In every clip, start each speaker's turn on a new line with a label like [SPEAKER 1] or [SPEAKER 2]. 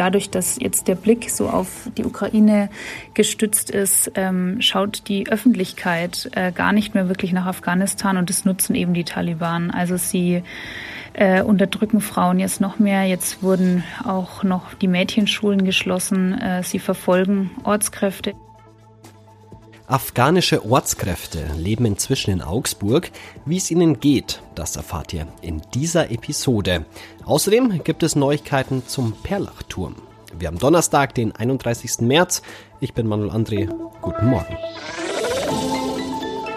[SPEAKER 1] dadurch, dass jetzt der Blick so auf die Ukraine gestützt ist, ähm, schaut die Öffentlichkeit äh, gar nicht mehr wirklich nach Afghanistan und das nutzen eben die Taliban. Also sie äh, unterdrücken Frauen jetzt noch mehr. Jetzt wurden auch noch die Mädchenschulen geschlossen. Äh, sie verfolgen Ortskräfte.
[SPEAKER 2] Afghanische Ortskräfte leben inzwischen in Augsburg. Wie es ihnen geht, das erfahrt ihr in dieser Episode. Außerdem gibt es Neuigkeiten zum Perlachturm. Wir haben Donnerstag, den 31. März. Ich bin Manuel André. Guten Morgen.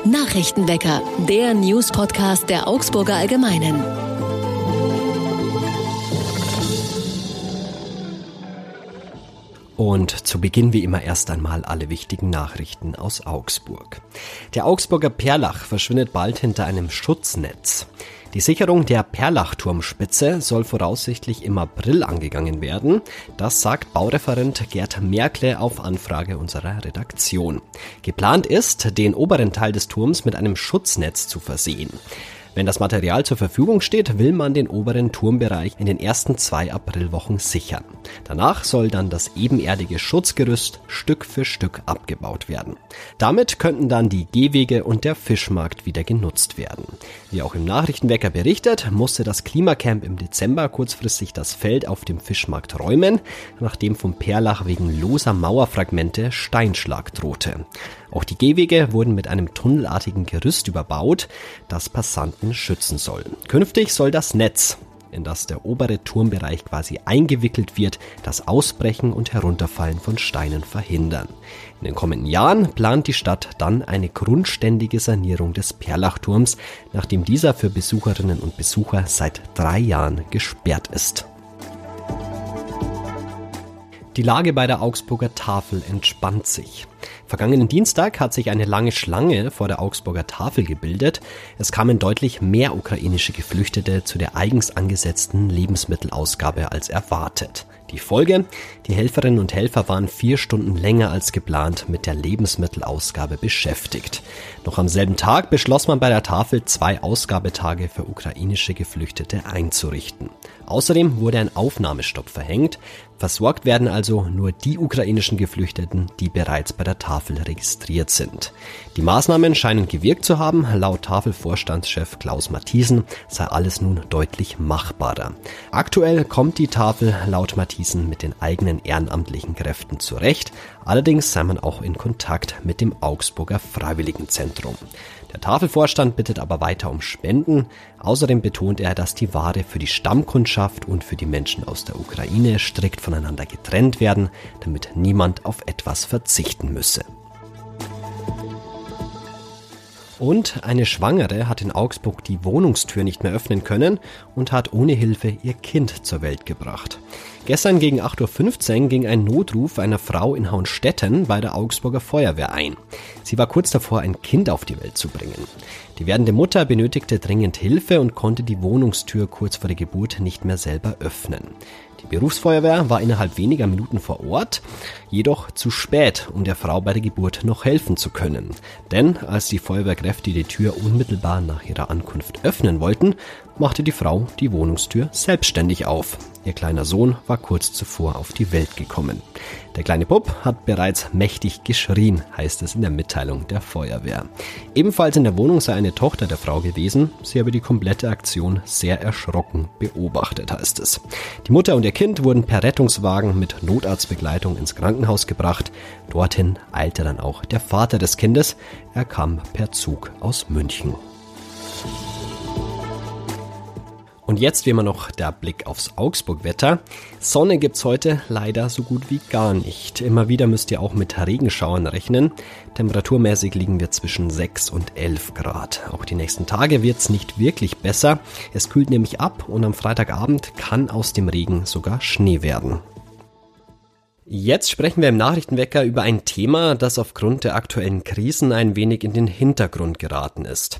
[SPEAKER 3] Nachrichtenwecker, der News-Podcast der Augsburger Allgemeinen.
[SPEAKER 2] Und zu Beginn wie immer erst einmal alle wichtigen Nachrichten aus Augsburg. Der Augsburger Perlach verschwindet bald hinter einem Schutznetz. Die Sicherung der Perlachturmspitze soll voraussichtlich im April angegangen werden. Das sagt Baureferent Gerd Merkle auf Anfrage unserer Redaktion. Geplant ist, den oberen Teil des Turms mit einem Schutznetz zu versehen. Wenn das Material zur Verfügung steht, will man den oberen Turmbereich in den ersten zwei Aprilwochen sichern. Danach soll dann das ebenerdige Schutzgerüst Stück für Stück abgebaut werden. Damit könnten dann die Gehwege und der Fischmarkt wieder genutzt werden. Wie auch im Nachrichtenwecker berichtet, musste das Klimacamp im Dezember kurzfristig das Feld auf dem Fischmarkt räumen, nachdem vom Perlach wegen loser Mauerfragmente Steinschlag drohte. Auch die Gehwege wurden mit einem tunnelartigen Gerüst überbaut, das Passanten schützen soll. Künftig soll das Netz, in das der obere Turmbereich quasi eingewickelt wird, das Ausbrechen und Herunterfallen von Steinen verhindern. In den kommenden Jahren plant die Stadt dann eine grundständige Sanierung des Perlachturms, nachdem dieser für Besucherinnen und Besucher seit drei Jahren gesperrt ist. Die Lage bei der Augsburger Tafel entspannt sich. Vergangenen Dienstag hat sich eine lange Schlange vor der Augsburger Tafel gebildet. Es kamen deutlich mehr ukrainische Geflüchtete zu der eigens angesetzten Lebensmittelausgabe als erwartet. Die Folge? Die Helferinnen und Helfer waren vier Stunden länger als geplant mit der Lebensmittelausgabe beschäftigt. Noch am selben Tag beschloss man bei der Tafel zwei Ausgabetage für ukrainische Geflüchtete einzurichten. Außerdem wurde ein Aufnahmestopp verhängt. Versorgt werden also nur die ukrainischen Geflüchteten, die bereits bei der Tafel registriert sind. Die Maßnahmen scheinen gewirkt zu haben. Laut Tafelvorstandschef Klaus Mathiesen sei alles nun deutlich machbarer. Aktuell kommt die Tafel laut Mathiesen mit den eigenen ehrenamtlichen Kräften zurecht. Allerdings sei man auch in Kontakt mit dem Augsburger Freiwilligenzentrum. Der Tafelvorstand bittet aber weiter um Spenden. Außerdem betont er, dass die Ware für die Stammkundschaft und für die Menschen aus der Ukraine strikt voneinander getrennt werden, damit niemand auf etwas verzichten müsse. Und eine Schwangere hat in Augsburg die Wohnungstür nicht mehr öffnen können und hat ohne Hilfe ihr Kind zur Welt gebracht. Gestern gegen 8.15 Uhr ging ein Notruf einer Frau in Hauenstetten bei der Augsburger Feuerwehr ein. Sie war kurz davor, ein Kind auf die Welt zu bringen. Die werdende Mutter benötigte dringend Hilfe und konnte die Wohnungstür kurz vor der Geburt nicht mehr selber öffnen. Die Berufsfeuerwehr war innerhalb weniger Minuten vor Ort, jedoch zu spät, um der Frau bei der Geburt noch helfen zu können. Denn als die Feuerwehrkräfte die Tür unmittelbar nach ihrer Ankunft öffnen wollten, machte die Frau die Wohnungstür selbstständig auf. Ihr kleiner Sohn war kurz zuvor auf die Welt gekommen. Der kleine Bub hat bereits mächtig geschrien, heißt es in der Mitteilung der Feuerwehr. Ebenfalls in der Wohnung sei eine Tochter der Frau gewesen. Sie habe die komplette Aktion sehr erschrocken beobachtet, heißt es. Die Mutter und ihr Kind wurden per Rettungswagen mit Notarztbegleitung ins Krankenhaus gebracht. Dorthin eilte dann auch der Vater des Kindes. Er kam per Zug aus München. Und jetzt wie immer noch der Blick aufs Augsburg-Wetter. Sonne gibt's heute leider so gut wie gar nicht. Immer wieder müsst ihr auch mit Regenschauern rechnen. Temperaturmäßig liegen wir zwischen 6 und 11 Grad. Auch die nächsten Tage wird's nicht wirklich besser. Es kühlt nämlich ab und am Freitagabend kann aus dem Regen sogar Schnee werden. Jetzt sprechen wir im Nachrichtenwecker über ein Thema, das aufgrund der aktuellen Krisen ein wenig in den Hintergrund geraten ist.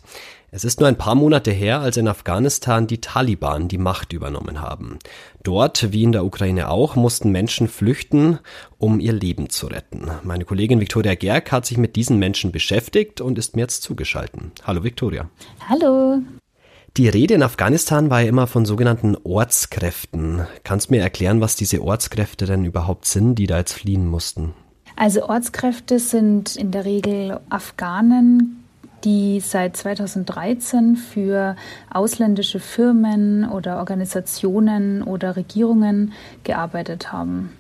[SPEAKER 2] Es ist nur ein paar Monate her, als in Afghanistan die Taliban die Macht übernommen haben. Dort, wie in der Ukraine auch, mussten Menschen flüchten, um ihr Leben zu retten. Meine Kollegin Viktoria Gerg hat sich mit diesen Menschen beschäftigt und ist mir jetzt zugeschaltet. Hallo Viktoria.
[SPEAKER 1] Hallo.
[SPEAKER 2] Die Rede in Afghanistan war ja immer von sogenannten Ortskräften. Kannst du mir erklären, was diese Ortskräfte denn überhaupt sind, die da jetzt fliehen mussten?
[SPEAKER 1] Also Ortskräfte sind in der Regel Afghanen, die seit 2013 für ausländische Firmen oder Organisationen oder Regierungen gearbeitet haben.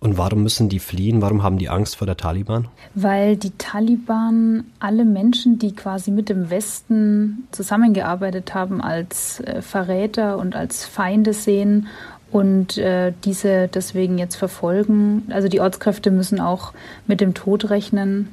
[SPEAKER 2] Und warum müssen die fliehen? Warum haben die Angst vor der Taliban?
[SPEAKER 1] Weil die Taliban alle Menschen, die quasi mit dem Westen zusammengearbeitet haben, als äh, Verräter und als Feinde sehen und äh, diese deswegen jetzt verfolgen. Also die Ortskräfte müssen auch mit dem Tod rechnen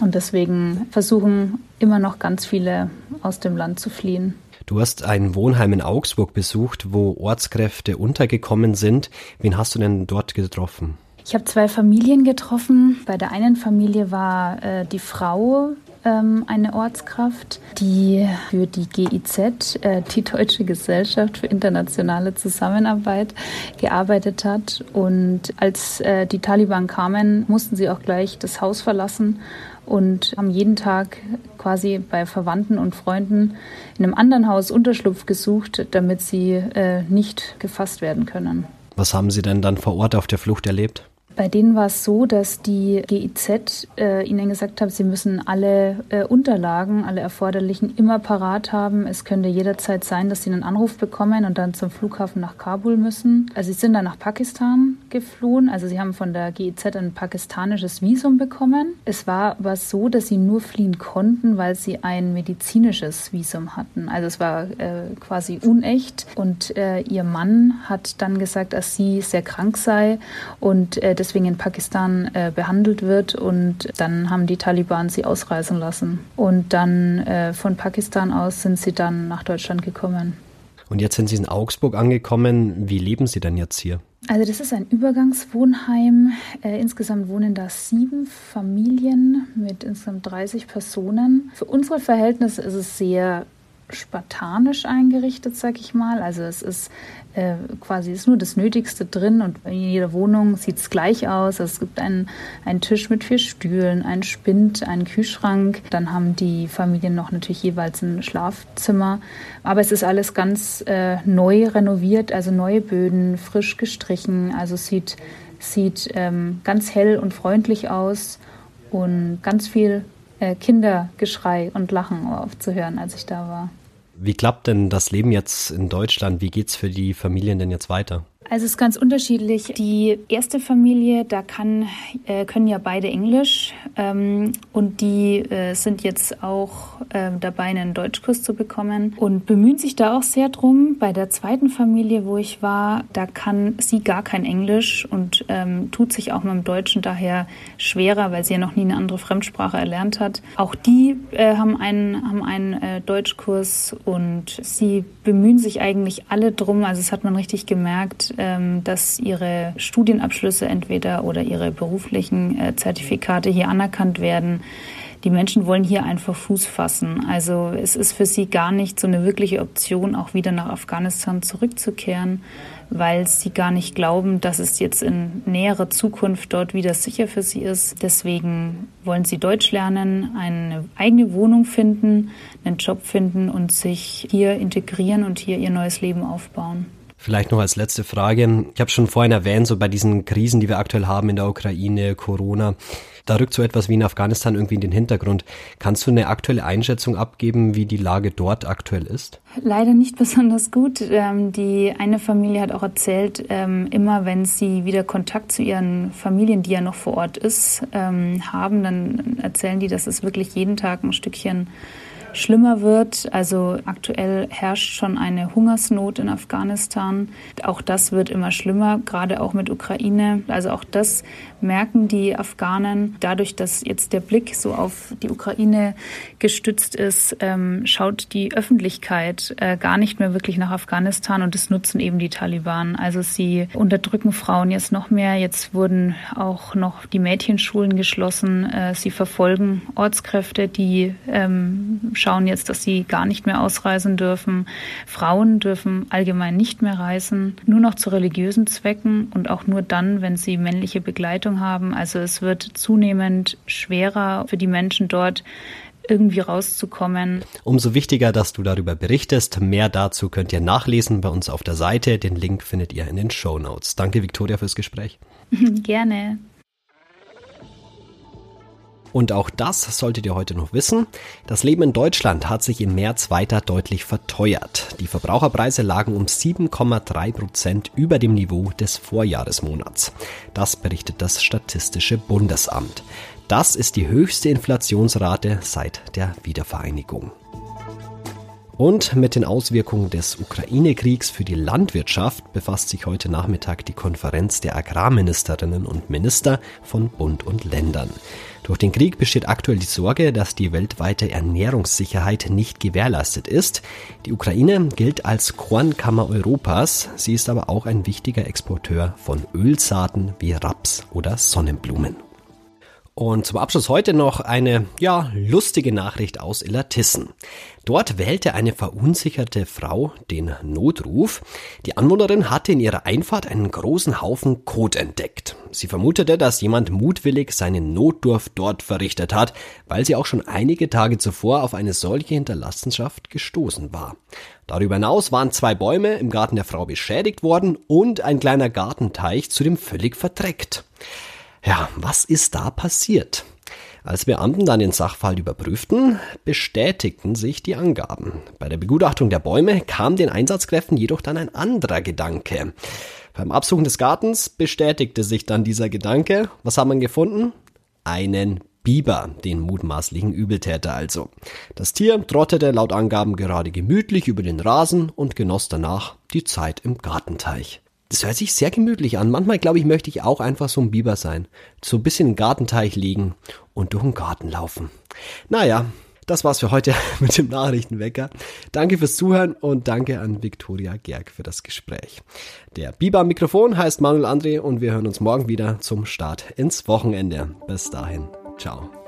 [SPEAKER 1] und deswegen versuchen immer noch ganz viele aus dem Land zu fliehen.
[SPEAKER 2] Du hast ein Wohnheim in Augsburg besucht, wo Ortskräfte untergekommen sind. Wen hast du denn dort getroffen?
[SPEAKER 1] Ich habe zwei Familien getroffen. Bei der einen Familie war äh, die Frau ähm, eine Ortskraft, die für die GIZ, äh, die Deutsche Gesellschaft für internationale Zusammenarbeit, gearbeitet hat. Und als äh, die Taliban kamen, mussten sie auch gleich das Haus verlassen und haben jeden Tag quasi bei Verwandten und Freunden in einem anderen Haus Unterschlupf gesucht, damit sie äh, nicht gefasst werden können.
[SPEAKER 2] Was haben Sie denn dann vor Ort auf der Flucht erlebt?
[SPEAKER 1] Bei denen war es so, dass die GIZ äh, ihnen gesagt hat, sie müssen alle äh, Unterlagen, alle erforderlichen immer parat haben. Es könnte jederzeit sein, dass sie einen Anruf bekommen und dann zum Flughafen nach Kabul müssen. Also sie sind dann nach Pakistan geflohen. Also sie haben von der GIZ ein pakistanisches Visum bekommen. Es war aber so, dass sie nur fliehen konnten, weil sie ein medizinisches Visum hatten. Also es war äh, quasi unecht. Und äh, ihr Mann hat dann gesagt, dass sie sehr krank sei und äh, das deswegen in Pakistan äh, behandelt wird. Und dann haben die Taliban sie ausreisen lassen. Und dann äh, von Pakistan aus sind sie dann nach Deutschland gekommen.
[SPEAKER 2] Und jetzt sind Sie in Augsburg angekommen. Wie leben Sie denn jetzt hier?
[SPEAKER 1] Also das ist ein Übergangswohnheim. Äh, insgesamt wohnen da sieben Familien mit insgesamt 30 Personen. Für unsere Verhältnisse ist es sehr spartanisch eingerichtet, sag ich mal. Also es ist äh, quasi ist nur das Nötigste drin und in jeder Wohnung sieht es gleich aus. Also es gibt einen, einen Tisch mit vier Stühlen, einen Spind, einen Kühlschrank. Dann haben die Familien noch natürlich jeweils ein Schlafzimmer. Aber es ist alles ganz äh, neu renoviert, also neue Böden, frisch gestrichen. Also sieht, sieht ähm, ganz hell und freundlich aus und ganz viel äh, Kindergeschrei und Lachen aufzuhören, als ich da war.
[SPEAKER 2] Wie klappt denn das Leben jetzt in Deutschland? Wie geht's für die Familien denn jetzt weiter?
[SPEAKER 1] Also es ist ganz unterschiedlich. Die erste Familie, da kann, äh, können ja beide Englisch ähm, und die äh, sind jetzt auch äh, dabei, einen Deutschkurs zu bekommen und bemühen sich da auch sehr drum. Bei der zweiten Familie, wo ich war, da kann sie gar kein Englisch und ähm, tut sich auch mit dem Deutschen daher schwerer, weil sie ja noch nie eine andere Fremdsprache erlernt hat. Auch die äh, haben einen, haben einen äh, Deutschkurs und sie bemühen sich eigentlich alle drum. Also das hat man richtig gemerkt ähm, dass ihre Studienabschlüsse entweder oder ihre beruflichen äh, Zertifikate hier anerkannt werden. Die Menschen wollen hier einfach Fuß fassen. Also es ist für sie gar nicht so eine wirkliche Option, auch wieder nach Afghanistan zurückzukehren, weil sie gar nicht glauben, dass es jetzt in näherer Zukunft dort wieder sicher für sie ist. Deswegen wollen sie Deutsch lernen, eine eigene Wohnung finden, einen Job finden und sich hier integrieren und hier ihr neues Leben aufbauen.
[SPEAKER 2] Vielleicht noch als letzte Frage. Ich habe schon vorhin erwähnt, so bei diesen Krisen, die wir aktuell haben in der Ukraine, Corona, da rückt so etwas wie in Afghanistan irgendwie in den Hintergrund. Kannst du eine aktuelle Einschätzung abgeben, wie die Lage dort aktuell ist?
[SPEAKER 1] Leider nicht besonders gut. Ähm, die eine Familie hat auch erzählt, ähm, immer wenn sie wieder Kontakt zu ihren Familien, die ja noch vor Ort ist, ähm, haben, dann erzählen die, dass es wirklich jeden Tag ein Stückchen schlimmer wird. Also aktuell herrscht schon eine Hungersnot in Afghanistan. Auch das wird immer schlimmer, gerade auch mit Ukraine. Also auch das merken die Afghanen. Dadurch, dass jetzt der Blick so auf die Ukraine gestützt ist, ähm, schaut die Öffentlichkeit äh, gar nicht mehr wirklich nach Afghanistan und das nutzen eben die Taliban. Also sie unterdrücken Frauen jetzt noch mehr. Jetzt wurden auch noch die Mädchenschulen geschlossen. Äh, sie verfolgen Ortskräfte, die ähm, schauen jetzt, dass sie gar nicht mehr ausreisen dürfen. Frauen dürfen allgemein nicht mehr reisen, nur noch zu religiösen Zwecken und auch nur dann, wenn sie männliche Begleitung haben. Also es wird zunehmend schwerer für die Menschen dort irgendwie rauszukommen.
[SPEAKER 2] Umso wichtiger, dass du darüber berichtest. Mehr dazu könnt ihr nachlesen bei uns auf der Seite. Den Link findet ihr in den Show Notes. Danke, Viktoria, fürs Gespräch.
[SPEAKER 1] Gerne.
[SPEAKER 2] Und auch das solltet ihr heute noch wissen. Das Leben in Deutschland hat sich im März weiter deutlich verteuert. Die Verbraucherpreise lagen um 7,3 Prozent über dem Niveau des Vorjahresmonats. Das berichtet das Statistische Bundesamt. Das ist die höchste Inflationsrate seit der Wiedervereinigung. Und mit den Auswirkungen des Ukraine-Kriegs für die Landwirtschaft befasst sich heute Nachmittag die Konferenz der Agrarministerinnen und Minister von Bund und Ländern. Durch den Krieg besteht aktuell die Sorge, dass die weltweite Ernährungssicherheit nicht gewährleistet ist. Die Ukraine gilt als Kornkammer Europas, sie ist aber auch ein wichtiger Exporteur von Ölsaaten wie Raps oder Sonnenblumen. Und zum Abschluss heute noch eine, ja, lustige Nachricht aus Illertissen. Dort wählte eine verunsicherte Frau den Notruf. Die Anwohnerin hatte in ihrer Einfahrt einen großen Haufen Kot entdeckt. Sie vermutete, dass jemand mutwillig seinen Notdurf dort verrichtet hat, weil sie auch schon einige Tage zuvor auf eine solche Hinterlassenschaft gestoßen war. Darüber hinaus waren zwei Bäume im Garten der Frau beschädigt worden und ein kleiner Gartenteich zudem völlig verdreckt. Ja, was ist da passiert? Als Beamten dann den Sachverhalt überprüften, bestätigten sich die Angaben. Bei der Begutachtung der Bäume kam den Einsatzkräften jedoch dann ein anderer Gedanke. Beim Absuchen des Gartens bestätigte sich dann dieser Gedanke. Was hat man gefunden? Einen Biber, den mutmaßlichen Übeltäter also. Das Tier trottete laut Angaben gerade gemütlich über den Rasen und genoss danach die Zeit im Gartenteich. Das hört sich sehr gemütlich an. Manchmal, glaube ich, möchte ich auch einfach so ein Biber sein. So ein bisschen im Gartenteich liegen und durch den Garten laufen. Naja, das war's für heute mit dem Nachrichtenwecker. Danke fürs Zuhören und danke an Viktoria Gerg für das Gespräch. Der Biber Mikrofon heißt Manuel André und wir hören uns morgen wieder zum Start ins Wochenende. Bis dahin. Ciao.